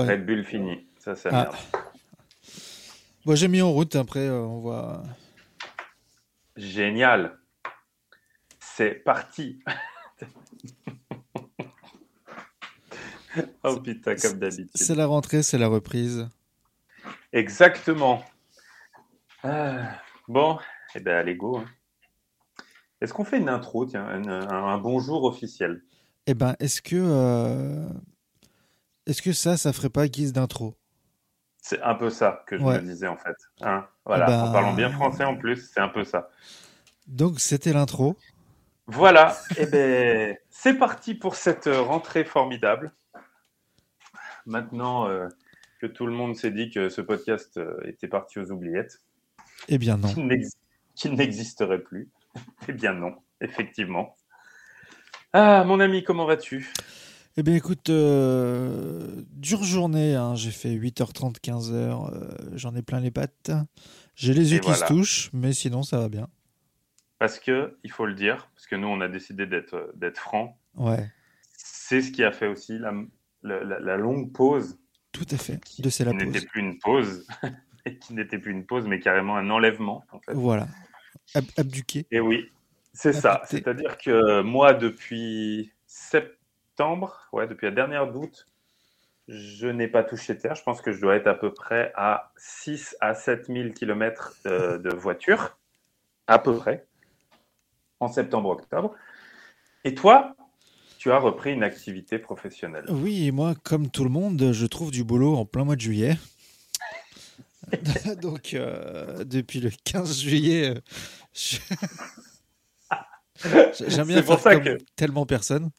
Red Bull fini. Ça, c'est Ah. merde. Bon, j'ai mis en route. Après, euh, on voit. Génial. C'est parti. oh putain, comme d'habitude. C'est la rentrée, c'est la reprise. Exactement. Ah, bon, eh ben, allez, go. hein. Est-ce qu'on fait une intro, tiens, un, un- un bonjour officiel? Eh ben, est-ce que, euh, est-ce que ça, ça ferait pas guise d'intro? C'est un peu ça que je Ouais. me disais, en fait. Hein voilà, ben- en parlant bien français en plus, c'est un peu ça. Donc, c'était l'intro. Voilà, eh ben, c'est parti pour cette euh, rentrée formidable. Maintenant euh, que tout le monde s'est dit que ce podcast euh, était parti aux oubliettes, Eh bien, non. qu'il n'existerait plus. Eh bien non, effectivement. Ah, mon ami, comment vas-tu? Eh bien, écoute, euh, dure journée. hein. J'ai fait 8h30, 15h. euh, J'en ai plein les pattes. J'ai les yeux Et qui se touchent, mais sinon, ça va bien. Parce que, il faut le dire, parce que nous, on a décidé d'être euh, francs, Ouais, c'est ce qui a fait aussi la, la- la- la longue pause, tout à fait. De c'est la qui n'était pause. plus une pause, et qui n'était plus une pause, mais carrément un enlèvement, en fait. Voilà. Ab- abduqué. Et oui, c'est ça. C'est-à-dire que moi, depuis septembre, ouais, depuis la dernière d'août, je n'ai pas touché terre. Je pense que je dois être à peu près à 6 à 7 000 km de, de voiture, à peu près, en septembre-octobre. Et toi, tu as repris une activité professionnelle. Oui, et moi, comme tout le monde, je trouve du boulot en plein mois de juillet. Donc, euh, depuis le 15 juillet, euh, je- j'aime bien C'est pour faire ça comme que- tellement personne.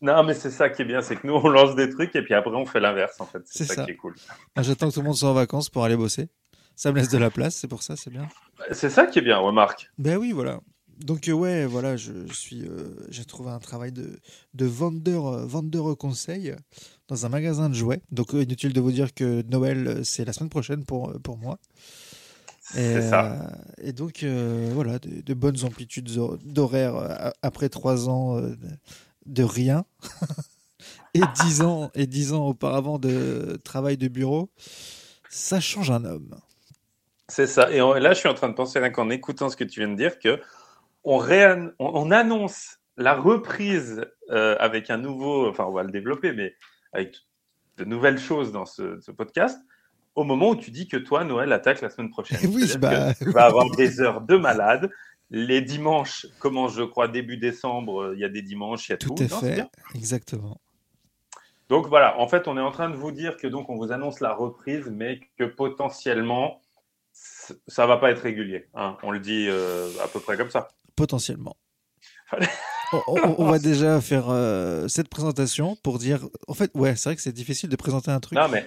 Non, mais c'est ça qui est bien, c'est que nous, on lance des trucs et puis après, on fait l'inverse, en fait. C'est C'est ça, ça. qui est cool. Moi, J'attends que tout le monde soit en vacances pour aller bosser. Ça me laisse de la place, c'est pour ça, c'est bien. C'est ça qui est bien, remarque. Ben oui, voilà. Donc euh, ouais, voilà, je suis, euh, j'ai trouvé un travail de, de vendeur, euh, vendeur conseil dans un magasin de jouets. Donc euh, inutile de vous dire que Noël, c'est la semaine prochaine pour, pour moi. Et, C'est ça. et donc voilà, de, de bonnes amplitudes hor- d'horaire après trois ans de, rien et dix ans et dix ans auparavant de travail de bureau, ça change un homme. C'est ça. Et là, je suis en train de penser, là, qu'en écoutant ce que tu viens de dire, que on, réan- on, on annonce la reprise euh, avec un nouveau, enfin, on va le développer, mais avec de nouvelles choses dans ce, ce podcast, au moment où tu dis que toi, Noël attaque la semaine prochaine. Oui, bah, tu vas avoir des heures de malade. Les dimanches commencent, je crois, début décembre, euh, il y a des dimanches, il y a tout. tout est Non, fait, exactement. Donc voilà, en fait, on est en train de vous dire que donc on vous annonce la reprise, mais que potentiellement, ça va pas être régulier. hein. On le dit euh, à peu près comme ça. Potentiellement. Fallait- On, on- on va déjà faire euh, cette présentation pour dire. En fait, ouais, c'est vrai que c'est difficile de présenter un truc. Non, mais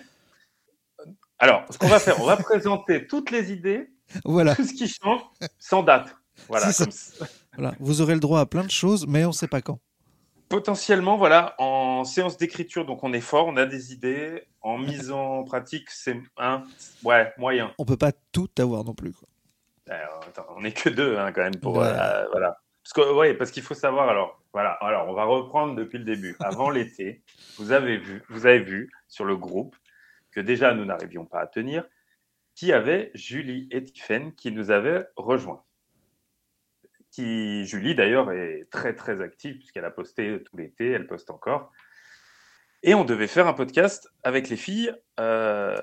alors, ce qu'on va faire, on va présenter toutes les idées, Voilà, tout ce qui change, sans date. Voilà. Comme. Vous aurez le droit à plein de choses, mais on ne sait pas quand. Potentiellement, voilà, en séance d'écriture, donc on est fort, on a des idées. En mise en pratique, c'est un, ouais, moyen. On peut pas tout avoir non plus. quoi. Alors, attends, on n'est que deux hein, quand même pour euh, voilà. Parce que ouais, parce qu'il faut savoir alors voilà alors on va reprendre depuis le début. Avant l'été, vous avez vu vous avez vu sur le groupe que déjà nous n'arrivions pas à tenir, qui avait Julie et Tiffen qui nous avaient rejoints. Qui Julie d'ailleurs est très très active puisqu'elle a posté tout l'été, elle poste encore. Et on devait faire un podcast avec les filles euh,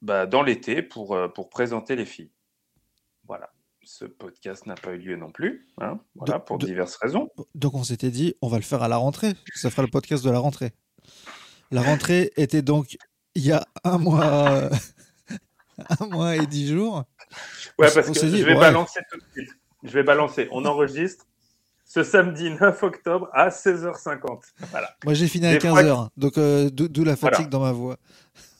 bah, dans l'été pour, euh, pour présenter les filles. Voilà. Ce podcast n'a pas eu lieu non plus, hein, voilà, pour de- diverses raisons. Donc on s'était dit, on va le faire à la rentrée. Ça fera le podcast de la rentrée. La rentrée était donc il y a un mois, un mois et dix jours. Ouais, On parce que dit, je vais ouais. balancer tout de suite. Je vais balancer. On enregistre ce samedi 9 octobre à 16h50. Voilà. Moi j'ai fini à Des fois 15h, donc euh, d'où la Voilà. fatigue dans ma voix.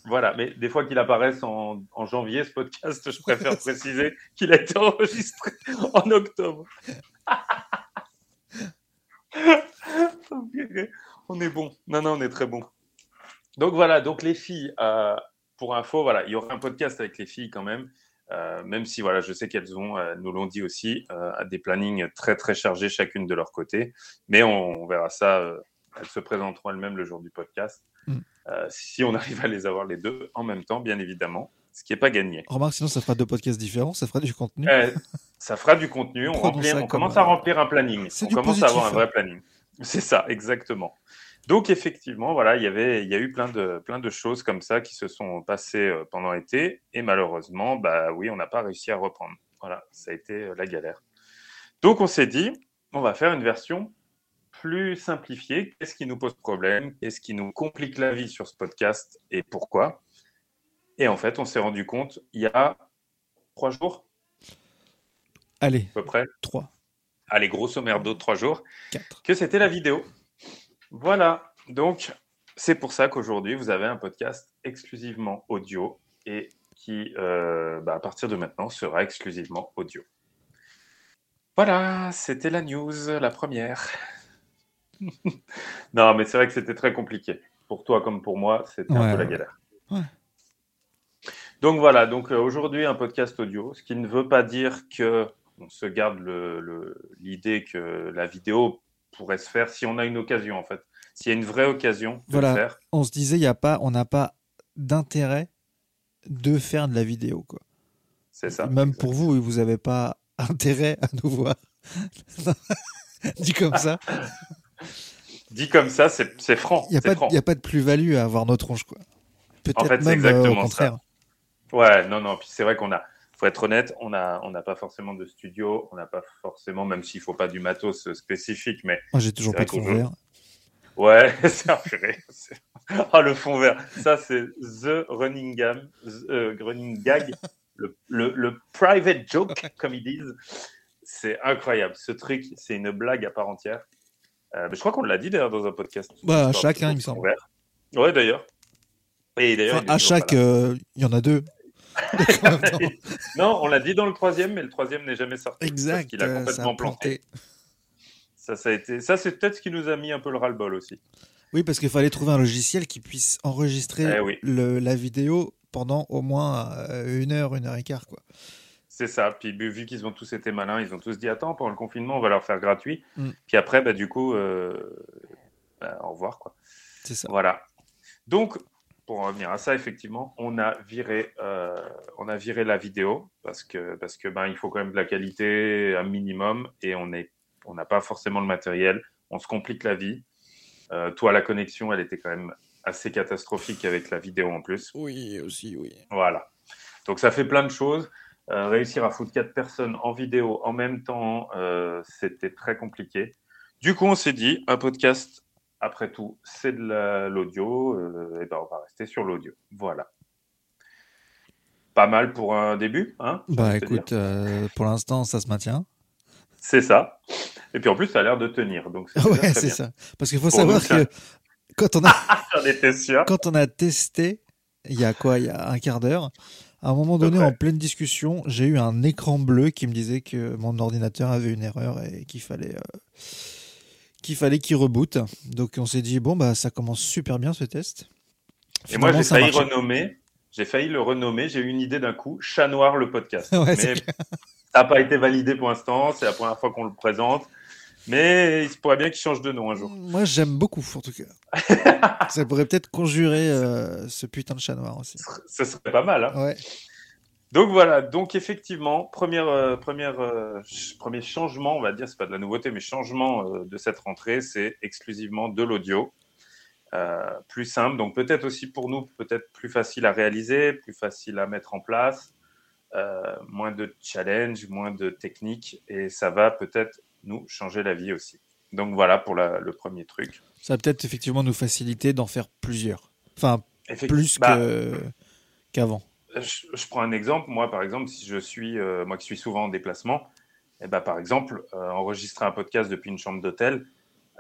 Voilà, mais des fois qu'il apparaisse en, en janvier, ce podcast, je préfère préciser qu'il a été enregistré en octobre. on est bon. Non, non, on est très bon. Donc voilà, donc les filles, euh, pour info, voilà, il y aura un podcast avec les filles quand même, euh, même si voilà, je sais qu'elles ont, euh, nous l'ont dit aussi, euh, des plannings très très chargés chacune de leur côté, mais on, on verra ça. euh, elles se présenteront elles-mêmes le jour du podcast. Mm. Si on arrive à les avoir les deux en même temps, bien évidemment, ce qui n'est pas gagné. Remarque, sinon ça fera deux podcasts différents, ça fera du contenu. Ça fera du contenu, on, remplit- commence à remplir un planning, on commence à avoir un hein. vrai planning. C'est ça, exactement. Donc effectivement, voilà, il y avait, il y a eu plein de, plein de choses comme ça qui se sont passées euh, pendant l'été, et malheureusement, bah oui, on n'a pas réussi à reprendre. Voilà, ça a été euh, la galère. Donc on s'est dit, on va faire une version plus simplifiée. Qu'est-ce qui nous pose problème? Qu'est-ce qui nous complique la vie sur ce podcast? Et pourquoi? Et en fait, on s'est rendu compte il y a trois jours Allez, à peu près, 3, allez, grosso merdo, trois jours, 4. que c'était la vidéo. Voilà, donc c'est pour ça qu'aujourd'hui, vous avez un podcast exclusivement audio et qui, euh, bah, à partir de maintenant, sera exclusivement audio. Voilà, c'était la news, la première. non, mais c'est vrai que c'était très compliqué. Pour toi comme pour moi, c'était un peu la galère. Ouais. Donc voilà, donc euh, aujourd'hui un podcast audio, ce qui ne veut pas dire que on se garde le- le- l'idée que la vidéo pourrait se faire si on a une occasion en fait. S'il y a une vraie occasion de Voilà. le faire, On se disait, y a pas, on n'a pas d'intérêt de faire de la vidéo. Quoi. c'est ça. Même pour vous, vous n'avez pas intérêt à nous voir. Dit comme ça, Dit comme ça, c'est franc. il n'y a, pas de- y a pas de plus-value à avoir nos tronches. Quoi. Peut-être fait, c'est même euh, exactement au ça. contraire. Ouais, non, non. Puis c'est vrai qu'on a, faut être honnête, on n'a pas forcément de studio, on n'a pas forcément, même s'il faut pas du matos spécifique, mais Moi, j'ai toujours pas de fond vert. Ouais, c'est un Oh, le fond vert. Ça, c'est The Running, Gam, the, euh, running Gag, le, le, le private joke, comme ils disent. C'est incroyable. Ce truc, c'est une blague à part entière. Euh, mais je crois qu'on l'a dit d'ailleurs dans un podcast. Bah, L'histoire chacun, du il me semble. vert. Ouais, d'ailleurs. Et d'ailleurs, Enfin, il est à chaque, euh, il y en a deux. Non, on l'a dit dans le troisième, mais le troisième n'est jamais sorti. Parce exact. qu'il a euh, ça complètement a planté. planté. Ça, ça a été. Ça, c'est peut-être ce qui nous a mis un peu le ras-le-bol aussi. Oui, parce qu'il fallait trouver un logiciel qui puisse enregistrer Eh oui. le- la vidéo pendant au moins euh, une heure, une heure et quart. Quoi. C'est ça. Puis vu vu qu'ils ont tous été malins, ils ont tous dit attends pendant le confinement on va leur faire gratuit. Mm. Puis après bah du coup euh, bah, au revoir quoi. C'est ça. Voilà. Donc pour en revenir à ça effectivement on a viré euh, on a viré la vidéo parce que parce que ben il faut quand même de la qualité un minimum et on est on n'a pas forcément le matériel. On se complique la vie. Euh, toi la connexion elle était quand même assez catastrophique avec la vidéo en plus. Oui, aussi, oui. Voilà. Donc ça fait plein de choses. Euh, réussir à foutre quatre personnes en vidéo en même temps, c'était très compliqué. Du coup, on s'est dit, un podcast, après tout, c'est de la- l'audio, euh, et ben on va rester sur l'audio. Voilà. Pas mal pour un début, hein Bah écoute, euh, pour l'instant, ça se maintient. C'est ça. Et puis en plus, ça a l'air de tenir. Donc Ouais, c'est ça. Parce qu'il faut Pour savoir nous, que quand on a, quand on a testé, il y a quoi Il y a un quart d'heure. À un moment donné, en pleine discussion, j'ai eu un écran bleu qui me disait que mon ordinateur avait une erreur et qu'il fallait euh, qu'il fallait qu'il reboot. Donc on s'est dit bon bah ça commence super bien ce test. Et moi, j'ai failli renommer. J'ai failli le renommer. J'ai eu une idée d'un coup. Chat noir le podcast. Ouais, Mais ça n'a pas été validé pour l'instant. C'est la première fois qu'on le présente. Mais il se pourrait bien qu'il change de nom un jour. Moi j'aime beaucoup en tout cas. ça pourrait peut-être conjurer euh, ce putain de chat noir aussi. Ce serait pas mal. hein. Ouais. Donc voilà. Donc effectivement, première, euh, première, euh, ch- premier changement, on va dire, c'est pas de la nouveauté, mais changement euh, de cette rentrée, c'est exclusivement de l'audio. Plus simple, donc peut-être aussi pour nous, peut-être plus facile à réaliser, plus facile à mettre en place, moins de challenge, moins de technique, et ça va peut-être nous changer la vie aussi. Donc voilà pour la- le premier truc. Ça va peut-être effectivement nous faciliter d'en faire plusieurs. Enfin plus bah, que qu'avant. Je, je prends un exemple. Moi, par exemple, si je suis, euh, moi qui suis souvent en déplacement, eh ben, par exemple, euh, enregistrer un podcast depuis une chambre d'hôtel,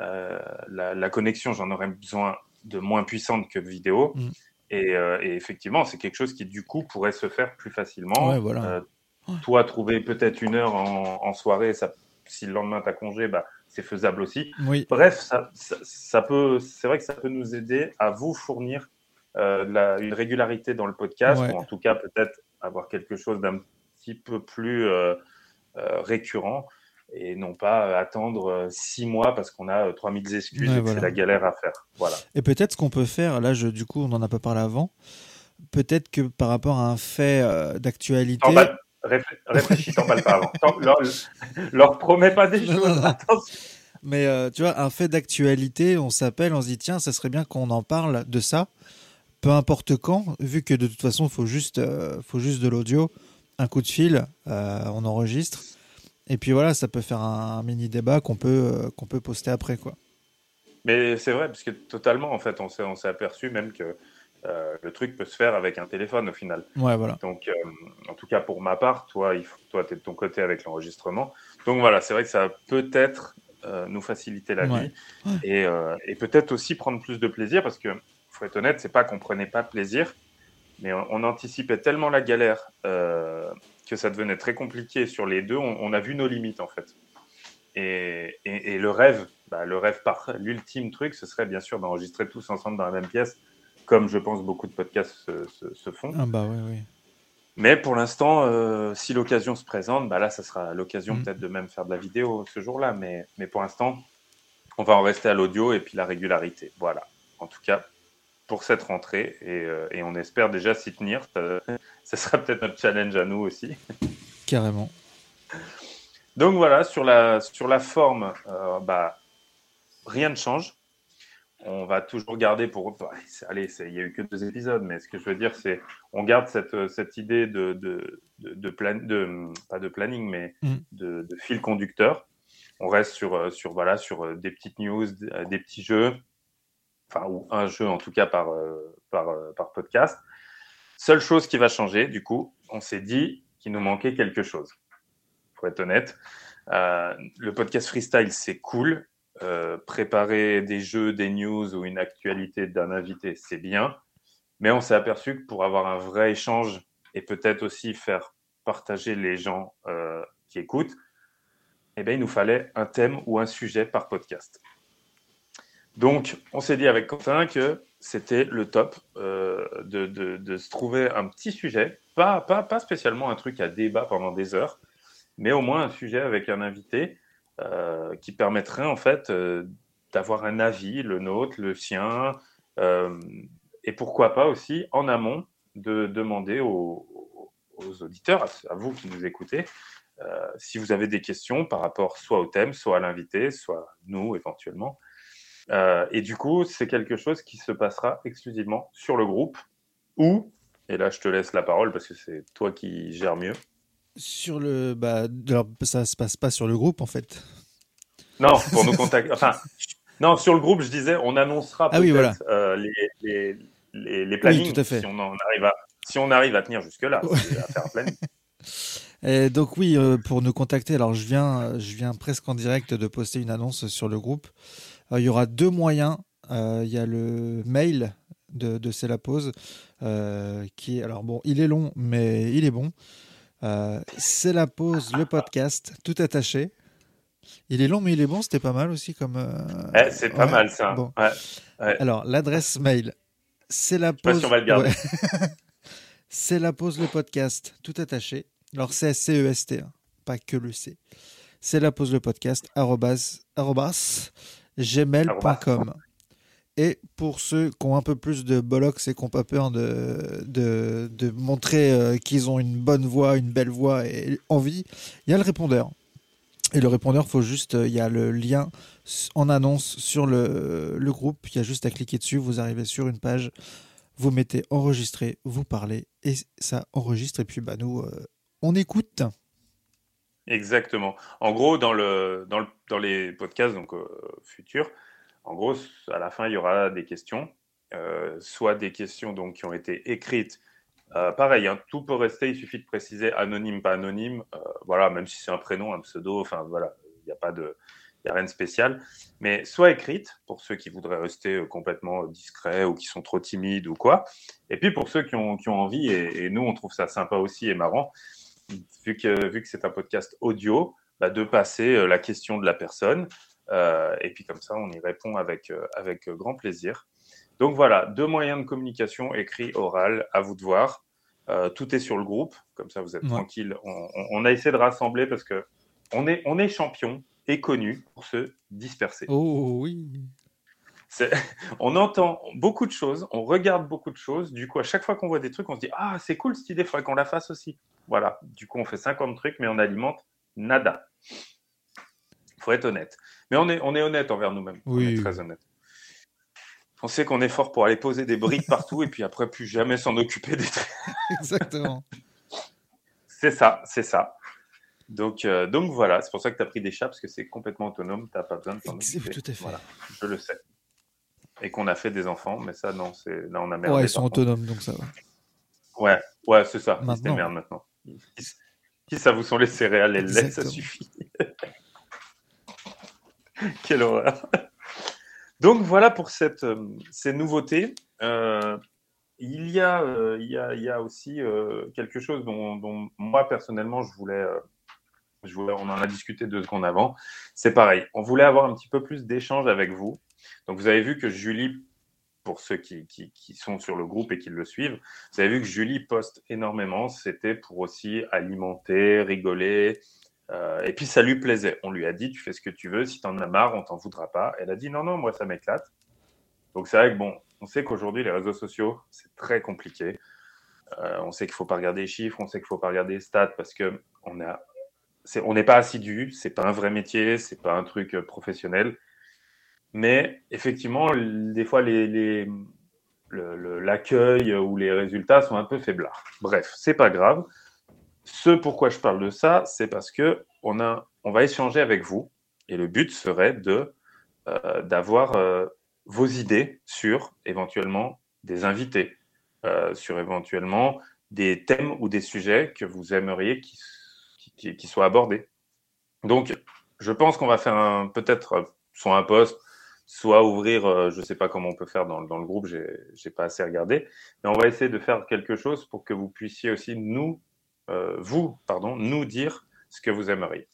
euh, la, la connexion, j'en aurais besoin de moins puissante que vidéo. Mm. Et, et effectivement, c'est quelque chose qui, du coup, pourrait se faire plus facilement. Ouais, voilà. Ouais. toi, trouver peut-être une heure en, en soirée, ça, si le lendemain tu as congé, bah, c'est faisable aussi. Oui. Bref, ça, ça, ça peut, c'est vrai que ça peut nous aider à vous fournir la- une régularité dans le podcast, Ouais. ou en tout cas peut-être avoir quelque chose d'un petit peu plus euh, euh, récurrent. et non pas attendre six mois parce qu'on a 3000 excuses et que c'est la galère à faire. Voilà. Et peut-être ce qu'on peut faire, là, je, du coup, on n'en a pas parlé avant, peut-être que par rapport à un fait d'actualité. Réfléchis, t'en parles pas avant. Leur, leur promets pas des choses. Mais euh, tu vois, un fait d'actualité, on s'appelle, on se dit tiens, ça serait bien qu'on en parle de ça, peu importe quand, vu que de toute façon, il faut juste, euh, faut juste de l'audio, un coup de fil, euh, on enregistre. Et puis voilà, ça peut faire un, mini débat qu'on peut, qu'on peut poster après. quoi. Mais c'est vrai, parce que totalement, en fait, on s'est, on s'est aperçu même que le truc peut se faire avec un téléphone au final. Ouais, voilà. Donc, en tout cas, pour ma part, toi, il faut, toi, tu es de ton côté avec l'enregistrement. Donc voilà, c'est vrai que ça peut être euh, nous faciliter la vie et, euh, et peut-être aussi prendre plus de plaisir parce que, faut être honnête, c'est pas qu'on prenait pas plaisir, mais on, anticipait tellement la galère euh, que ça devenait très compliqué sur les deux. On, a vu nos limites en fait. Et, et, le rêve, bah, le rêve par l'ultime truc, ce serait bien sûr d'enregistrer tous ensemble dans la même pièce, comme je pense beaucoup de podcasts se, se, font. Ah bah oui, oui. Mais pour l'instant, euh, si l'occasion se présente, bah là, ça sera l'occasion mm. peut-être de même faire de la vidéo ce jour-là. Mais, mais pour l'instant, on va en rester à l'audio et puis la régularité. Voilà. En tout cas, pour cette rentrée. Et, euh, et on espère déjà s'y tenir. Ça, sera peut-être notre challenge à nous aussi. Carrément. Donc voilà, sur la, sur la forme, euh, bah, rien ne change on va toujours garder pour. Allez, il n'y a eu que deux épisodes, mais ce que je veux dire, c'est on garde cette, cette idée de, de, de, plan, de, pas de planning, mais mm. de, fil conducteur. On reste sur, sur, voilà, sur des petites news, des petits jeux, enfin, ou un jeu en tout cas par, par, par podcast. Seule chose qui va changer, du coup, on s'est dit qu'il nous manquait quelque chose. Pour être honnête, euh, le podcast freestyle, c'est cool, euh, préparer des jeux, des news ou une actualité d'un invité, c'est bien. Mais on s'est aperçu que pour avoir un vrai échange et peut-être aussi faire partager les gens euh, qui écoutent, eh bien, il nous fallait un thème ou un sujet par podcast. Donc, on s'est dit avec Quentin que c'était le top euh, de, se trouver un petit sujet, pas, spécialement un truc à débat pendant des heures, mais au moins un sujet avec un invité euh, qui permettrait en fait euh, d'avoir un avis, le nôtre, le sien, et pourquoi pas aussi en amont de demander aux, auditeurs, à, vous qui nous écoutez, si vous avez des questions par rapport soit au thème, soit à l'invité, soit nous éventuellement. Et du coup, c'est quelque chose qui se passera exclusivement sur le groupe ou, et là je te laisse la parole parce que c'est toi qui gères mieux, sur le. Bah, alors, ça se passe pas sur le groupe, en fait. Non, pour nous contacter. Enfin, non, sur le groupe, je disais, on annoncera ah, oui, voilà. euh, les, les, les, les, plannings oui, tout à fait. si, on en arrive à, si on arrive à tenir jusque-là, à faire un planning. Et donc oui, euh, pour nous contacter, alors je viens, je viens presque en direct de poster une annonce sur le groupe. Euh, il y aura deux moyens. Euh, il y a le mail de, de C'est la pause, qui est, alors bon, il est long, mais il est bon. Euh, c'est la pause, le podcast, tout attaché. Il est long, mais il est bon. C'était pas mal aussi comme. Euh, c'est pas mal ça. Alors l'adresse mail, c'est la pause. c'est la pause, le podcast, tout attaché. Alors c'est C E S T, hein, pas que le C. C'est la pause, le podcast gmail.com. Et pour ceux qui ont un peu plus de bollocks et qui n'ont pas peur de, de, montrer euh, qu'ils ont une bonne voix, une belle voix et envie, il y a le répondeur. Et le répondeur, faut juste, euh, il y a le lien en annonce sur le, le, groupe. Il y a juste à cliquer dessus. Vous arrivez sur une page, vous mettez enregistrer, vous parlez et ça enregistre. Et puis, bah, nous, euh, on écoute. Exactement. En gros, dans, le, dans, le, dans les podcasts donc, futurs, en gros, à la fin, il y aura des questions, euh, soit des questions donc, qui ont été écrites. Euh, pareil, hein, tout peut rester, il suffit de préciser anonyme, pas anonyme. Euh, voilà, même si c'est un prénom, un pseudo, enfin voilà, il n'y a pas de. Il a rien de spécial, mais soit écrites pour ceux qui voudraient rester complètement discrets ou qui sont trop timides ou quoi. Et puis pour ceux qui ont, qui ont envie, et, nous on trouve ça sympa aussi et marrant, vu que, vu que c'est un podcast audio, bah, de passer la question de la personne euh, et puis comme ça, on y répond avec, euh, avec grand plaisir. Donc voilà, deux moyens de communication, écrit, oral, à vous de voir. Euh, tout est sur le groupe, comme ça vous êtes tranquille. On, a essayé de rassembler parce que on est, on est champion et connu pour se disperser. Oh oui. On entend beaucoup de choses, on regarde beaucoup de choses. Du coup, à chaque fois qu'on voit des trucs, on se dit Ah, c'est cool cette idée, il faudrait qu'on la fasse aussi. Voilà. Du coup, on fait 50 trucs, mais on alimente nada. Il faut être honnête. Mais on est, on est honnête envers nous-mêmes. Oui. On est très honnête. On sait qu'on est fort pour aller poser des briques partout et puis après, plus jamais s'en occuper des trucs. Exactement. c'est ça, c'est ça. Donc, euh, donc voilà, c'est pour ça que tu as pris des chats, parce que c'est complètement autonome, tu n'as pas besoin de t'en occuper. Tout à fait. Voilà, je le sais. Et qu'on a fait des enfants, mais ça, non, c'est là, on a merdé. Ouais, ils sont autonomes, donc ça va. Ouais, ouais, c'est ça. Maintenant. Merde maintenant. Qui ça vous sont les céréales? Et le lait, ça suffit. Quelle horreur. Donc voilà pour cette, euh, ces nouveautés. Euh, il, y a, euh, il, y a, il y a aussi euh, quelque chose dont, dont moi personnellement je voulais, je voulais, on en a discuté deux secondes avant. C'est pareil, on voulait avoir un petit peu plus d'échanges avec vous. Donc vous avez vu que Julie, pour ceux qui, qui, qui sont sur le groupe et qui le suivent, vous avez vu que Julie poste énormément. C'était pour aussi alimenter, rigoler. Euh, et puis ça lui plaisait. On lui a dit, tu fais ce que tu veux. Si tu en as marre, on t'en voudra pas. Elle a dit, non, non, moi ça m'éclate. Donc c'est vrai que bon, on sait qu'aujourd'hui les réseaux sociaux, c'est très compliqué. Euh, on sait qu'il faut pas regarder les chiffres, on sait qu'il faut pas regarder les stats parce que on a, on n'est pas assidu, c'est pas un vrai métier, c'est pas un truc euh, professionnel. Mais effectivement, des fois l'accueil ou les résultats sont un peu faiblards. Bref, c'est pas grave. Ce pourquoi je parle de ça, c'est parce que on a, on va échanger avec vous et le but serait de euh, d'avoir euh, vos idées sur éventuellement des invités, euh, sur éventuellement des thèmes ou des sujets que vous aimeriez qui, qui, qui soient abordés. Donc, je pense qu'on va faire peut-être soit un post, soit ouvrir, euh, je ne sais pas comment on peut faire dans, dans le groupe, j'ai j'ai pas assez regardé, mais on va essayer de faire quelque chose pour que vous puissiez aussi nous, euh, vous, pardon, nous dire ce que vous aimeriez.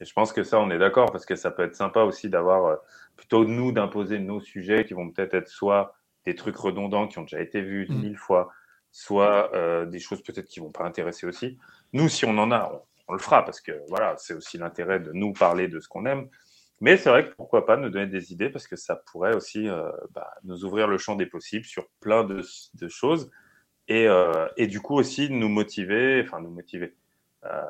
Et je pense que ça, on est d'accord, parce que ça peut être sympa aussi d'avoir, euh, plutôt nous, d'imposer nos sujets qui vont peut-être être soit des trucs redondants qui ont déjà été vus Mm. mille fois, soit des choses peut-être qui vont pas intéresser aussi. Nous, si on en a, on, on le fera, parce que voilà, c'est aussi l'intérêt de nous parler de ce qu'on aime. Mais c'est vrai que pourquoi pas nous donner des idées, parce que ça pourrait aussi euh, bah, nous ouvrir le champ des possibles sur plein de, choses, et, euh, et du coup aussi nous motiver, enfin nous motiver, euh,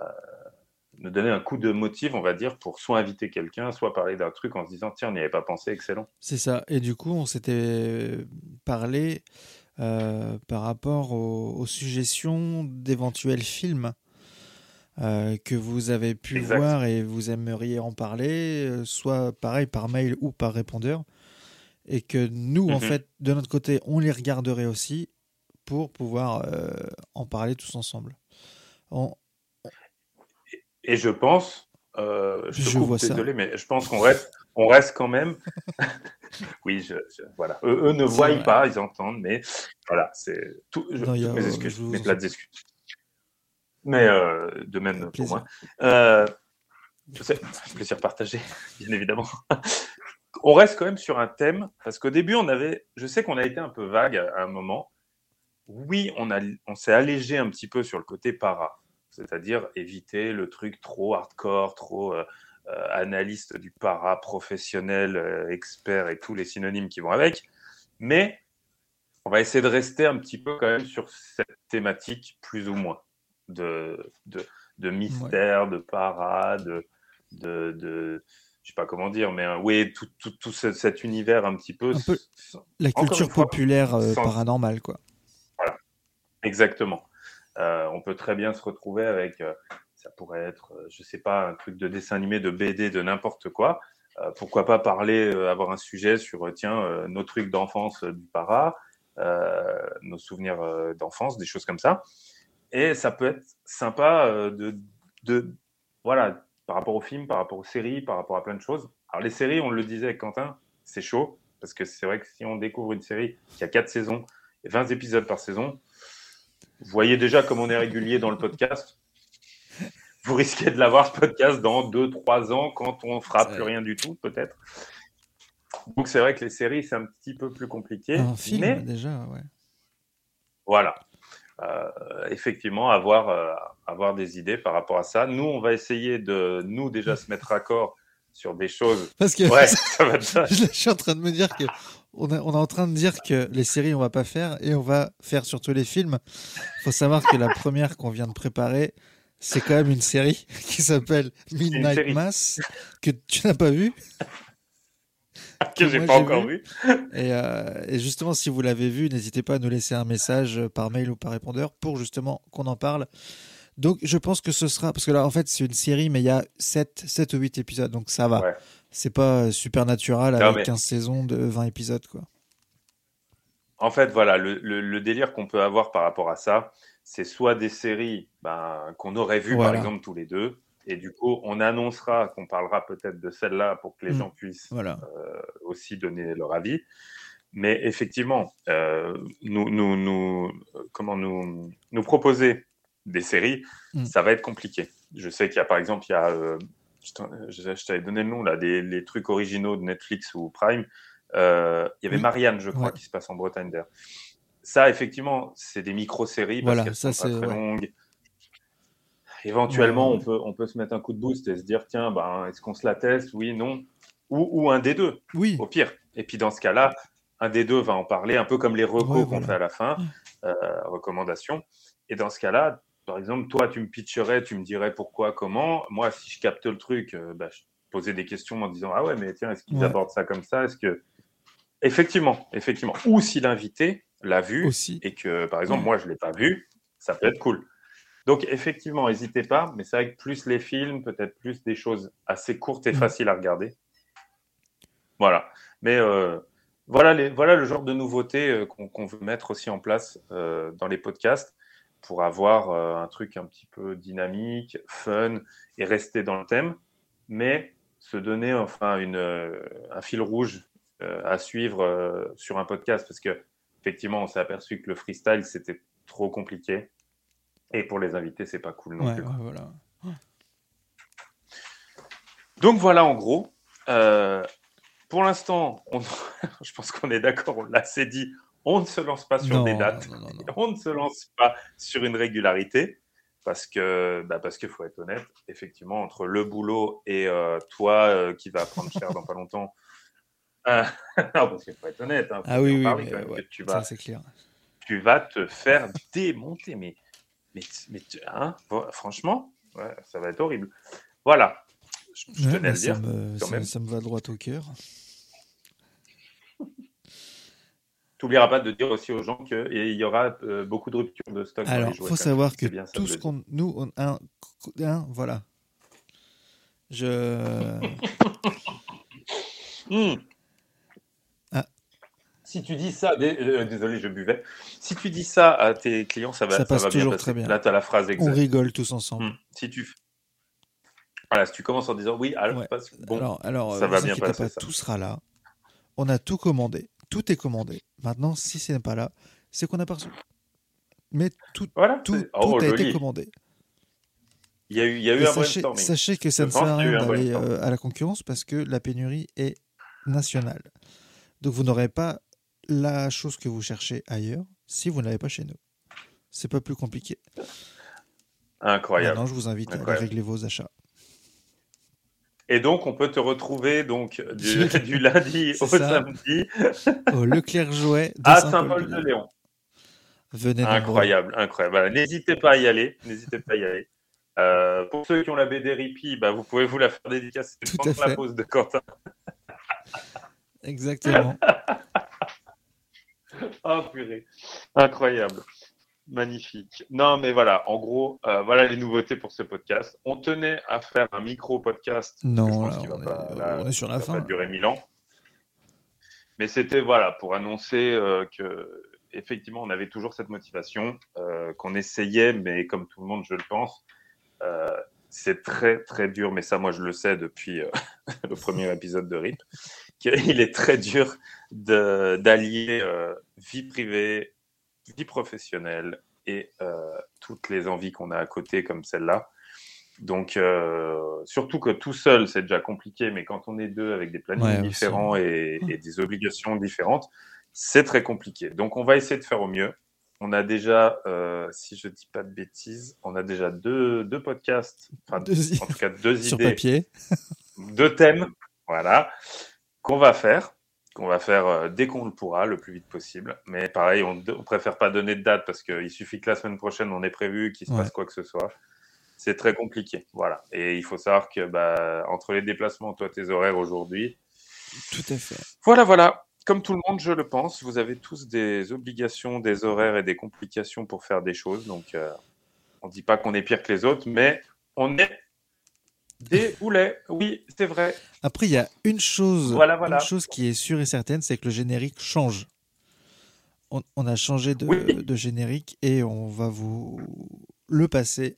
nous donner un coup de motive, on va dire, pour soit inviter quelqu'un, soit parler d'un truc en se disant tiens, on n'y avait pas pensé, excellent. C'est ça. Et du coup, on s'était parlé par rapport aux suggestions d'éventuels films euh, que vous avez pu Exact. voir et vous aimeriez en parler, euh, soit pareil par mail ou par répondeur. Et que nous, en Mhm. fait, de notre côté, on les regarderait aussi pour pouvoir euh, en parler tous ensemble. On- Et je pense, euh, je te Je coupe, vois ça. désolé, mais je pense qu'on reste, on reste quand même. oui, je, je- voilà. Eux, eux ne voient vrai. pas, ils entendent, mais voilà, c'est tout. Je, Non, a- mes excuses, mes plates excuses. Mais euh, de même pour moi. Euh, je sais, plaisir partagé, bien évidemment. on reste quand même sur un thème parce qu'au début, on avait, je sais qu'on a été un peu vague à, à un moment. Oui, on, a, on s'est allégé un petit peu sur le côté para, c'est-à-dire éviter le truc trop hardcore, trop euh, euh, analyste du para, professionnel, euh, expert et tous les synonymes qui vont avec. Mais on va essayer de rester un petit peu quand même sur cette thématique plus ou moins de, de, de mystère, de para, de, de, de je sais pas comment dire, mais oui, tout, tout, tout ce- cet univers un petit peu. Un peu s- la culture fois, populaire euh, sans- paranormale, quoi. Exactement. Euh, on peut très bien se retrouver avec, euh, ça pourrait être, je sais pas, un truc de dessin animé, de BD, de n'importe quoi. Pourquoi pas parler, avoir un sujet sur, tiens, nos trucs d'enfance du para, nos souvenirs d'enfance, des choses comme ça. Et ça peut être sympa euh, de, de, voilà, par rapport aux films, par rapport aux séries, par rapport à plein de choses. Alors les séries, on le disait avec Quentin, c'est chaud, parce que c'est vrai que si on découvre une série qui a 4 saisons et 20 épisodes par saison, vous voyez déjà comme on est régulier dans le podcast. Vous risquez de l'avoir ce podcast dans 2-3 ans quand on fera C'est plus rien du tout, peut-être. Donc c'est vrai que les séries, c'est un petit peu plus compliqué. Un film, mais déjà, ouais. voilà. Effectivement avoir, avoir des idées par rapport à ça. Nous, on va essayer de nous déjà se mettre d'accord sur des choses. Parce que ouais, ça va être... je suis en train de me dire que on, est en train de dire que les séries on va pas faire et on va faire surtout les films. Il faut savoir que la première qu'on vient de préparer, c'est quand même une série qui s'appelle Midnight Mass que tu n'as pas vu. que j'ai pas encore vu. Et, euh, et, justement, si vous l'avez vu, n'hésitez pas à nous laisser un message par mail ou par répondeur pour justement qu'on en parle. Donc, je pense que ce sera. Parce que là, en fait, c'est une série, mais il y a 7, 7 ou 8 épisodes, donc ça va. C'est pas super natural avec 15 saisons de 20 épisodes, quoi. En fait, voilà, le, le, délire qu'on peut avoir par rapport à ça, c'est soit des séries ben, qu'on aurait vues, par exemple, tous les deux, et du coup, on annoncera qu'on parlera peut-être de celle-là pour que les mm. gens puissent voilà. euh, aussi donner leur avis. Mais effectivement, euh, nous, nous, nous, comment nous, nous proposer des séries, mm. ça va être compliqué. Je sais qu'il y a par exemple, il y a, euh, je t'avais donné le nom là, des les trucs originaux de Netflix ou Prime. Euh, il y avait Marianne, je crois, qui se passe en Bretagne d'air. Ça, effectivement, c'est des micro-séries parce qu'elles sont pas très longues. Éventuellement, on, peut, on peut se mettre un coup de boost et se dire tiens, ben, est-ce qu'on se la teste? Oui, non. Ou, ou, un des deux, oui. au pire. Et puis dans ce cas-là, un des deux va en parler, un peu comme les recos qu'on fait à la fin, euh, recommandations. Et dans ce cas-là, par exemple, toi, tu me pitcherais, tu me dirais pourquoi, comment. Moi, si je capte le truc, euh, bah, je posais des questions en disant Ah ouais, mais tiens, est-ce qu'ils abordent ça comme ça? Est-ce que. Effectivement, effectivement. Ou si l'invité l'a vu Aussi. et que, par exemple, moi, je ne l'ai pas vu, ça peut être cool. Donc, effectivement, n'hésitez pas, mais c'est vrai que plus les films, peut-être plus des choses assez courtes et faciles à regarder. Voilà. Mais euh, voilà, les, voilà le genre de nouveautés euh, qu'on veut mettre aussi en place dans les podcasts pour avoir euh, un truc un petit peu dynamique, fun et rester dans le thème, mais se donner enfin une, euh, un fil rouge euh, à suivre sur un podcast parce que effectivement on s'est aperçu que le freestyle c'était trop compliqué et pour les invités c'est pas cool non plus. voilà. Donc voilà en gros. pour l'instant, je pense qu'on est d'accord, on l'a assez dit, on ne se lance pas sur des dates, on ne se lance pas sur une régularité, parce que bah parce qu'il faut être honnête, effectivement, entre le boulot et euh, toi euh, qui va prendre cher dans pas longtemps, euh, non, parce qu'il faut être honnête, hein, ah oui, oui, tu vas, c'est clair. Tu vas te faire démonter, mais, mais, mais hein, franchement, ça va être horrible. Voilà, je, tenais à le dire. Me, ça me va droit au cœur. n'oublieras pas de dire aussi aux gens qu'il y aura euh, beaucoup de ruptures de stock. Alors, il faut savoir que tout ce qu'on. Nous, on, un, un, voilà. Je. Hmm. Si tu dis ça, euh, désolé, je buvais. Si tu dis ça à tes clients, ça va, ça, passe va toujours bien très bien. Là, tu as la phrase exacte. On rigole tous ensemble. Hmm. Si tu. Voilà, si tu commences en disant oui, alors, bon, alors, alors, ça va bien passer. Pas, ça. Tout sera là. On a tout commandé tout est commandé. Maintenant, si ce n'est pas là, c'est qu'on a pas reçu. Mais tout, tout, oh, a été commandé. Il y a eu, il y a eu un sachez, sachez que ça ne sert à rien d'aller euh, à la concurrence parce que la pénurie est nationale. Donc vous n'aurez pas la chose que vous cherchez ailleurs si vous ne l'avez pas chez nous. C'est pas plus compliqué. Incroyable. Maintenant, je vous invite à régler vos achats. Et donc, on peut te retrouver donc du, du lundi au samedi au Leclerc Jouet à Saint-Paul-de-Léon. Venez Incroyable, incroyable. N'hésitez pas à y aller. N'hésitez pas à y aller. Euh, pour ceux qui ont la BD Ripi, bah, vous pouvez vous la faire dédicacer pendant la pause de Quentin. Exactement. oh purée. Incroyable. Magnifique. Non, mais voilà, en gros, euh, voilà les nouveautés pour ce podcast. On tenait à faire un micro-podcast. Non, on, est, sur la fin. Ça va durer mille ans. Mais c'était voilà pour annoncer euh, que effectivement, on avait toujours cette motivation euh, qu'on essayait, mais comme tout le monde, je le pense, c'est très très dur. Mais ça, moi, je le sais depuis le premier épisode de RIP, qu'il est très dur d'allier vie privée, vie professionnelle et euh, toutes les envies qu'on a à côté comme celle-là. Donc, euh, surtout que tout seul, c'est déjà compliqué, mais quand on est deux avec des plannings différents et, des obligations différentes, c'est très compliqué. Donc, on va essayer de faire au mieux. on a déjà, euh, si je dis pas de bêtises, on a déjà deux, deux podcasts, enfin, Deux en tout cas deux Sur idées, papier. deux thèmes, voilà, qu'on va faire, qu'on va faire euh, dès qu'on le pourra, le plus vite possible. Mais pareil, on, on préfère pas donner de date parce qu'il suffit que la semaine prochaine, on ait prévu qu'il se Ouais. passe quoi que ce soit. C'est très compliqué, voilà. Et il faut savoir que bah, entre les déplacements, toi, tes horaires aujourd'hui, Tout à fait. voilà, voilà. Comme tout le monde, je le pense, vous avez tous des obligations, des horaires et des complications pour faire des choses. Donc, euh, on ne dit pas qu'on est pire que les autres, mais on est des houlets. Oui, c'est vrai. Après, il y a une chose, Voilà, voilà. une chose qui est sûre et certaine, c'est que le générique change. On, on a changé de, Oui. de générique et on va vous le passer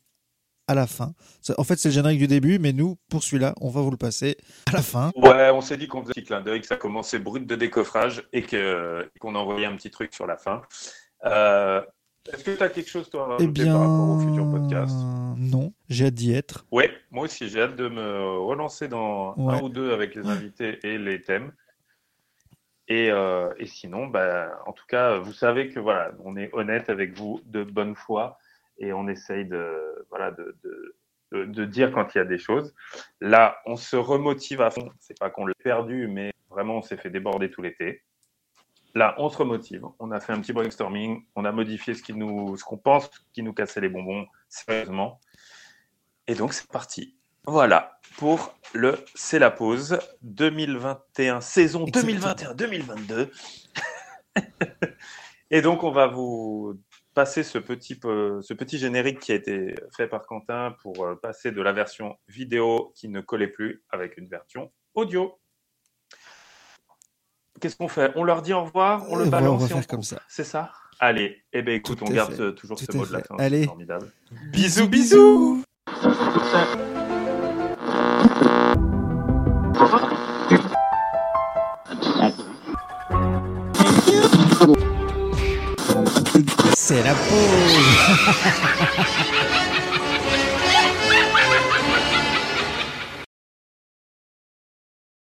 à la fin. En fait, c'est le générique du début, mais nous, pour celui-là, on va vous le passer à la fin. Ouais, on s'est dit qu'on faisait un petit clin d'œil, que ça commençait brut de décoffrage et qu'on envoyait un petit truc sur la fin. Euh, Est-ce que tu as quelque chose, toi, à Eh bien, par rapport au futur podcast? non, j'ai hâte d'y être. Ouais, moi aussi, j'ai hâte de me relancer dans Ouais. un ou deux avec les invités et les thèmes. Et, euh, et sinon, bah, en tout cas, vous savez que voilà, on est honnête avec vous de bonne foi et on essaye de, voilà, de, de, de- de dire quand il y a des choses. Là, on se remotive à fond. C'est pas qu'on l'a perdu, mais vraiment, on s'est fait déborder tout l'été. Là, on se remotive. On a fait un petit brainstorming. On a modifié ce qui nous, ce qu'on pense qui nous cassait les bonbons, sérieusement. Et donc, c'est parti. Voilà pour le C'est la pause 2021, saison Exactement. 2021-2022. Et donc, on va vous passer ce petit, peu- ce petit générique qui a été fait par Quentin pour euh, passer de la version vidéo qui ne collait plus avec une version audio. Qu'est-ce qu'on fait? On leur dit au revoir, on le balance on va et on faire comme ça. C'est ça? Allez, eh ben écoute, Tout on garde fait. toujours Tout ce mot de la fin. Allez. C'est formidable. Bisous, bisous C'est la pause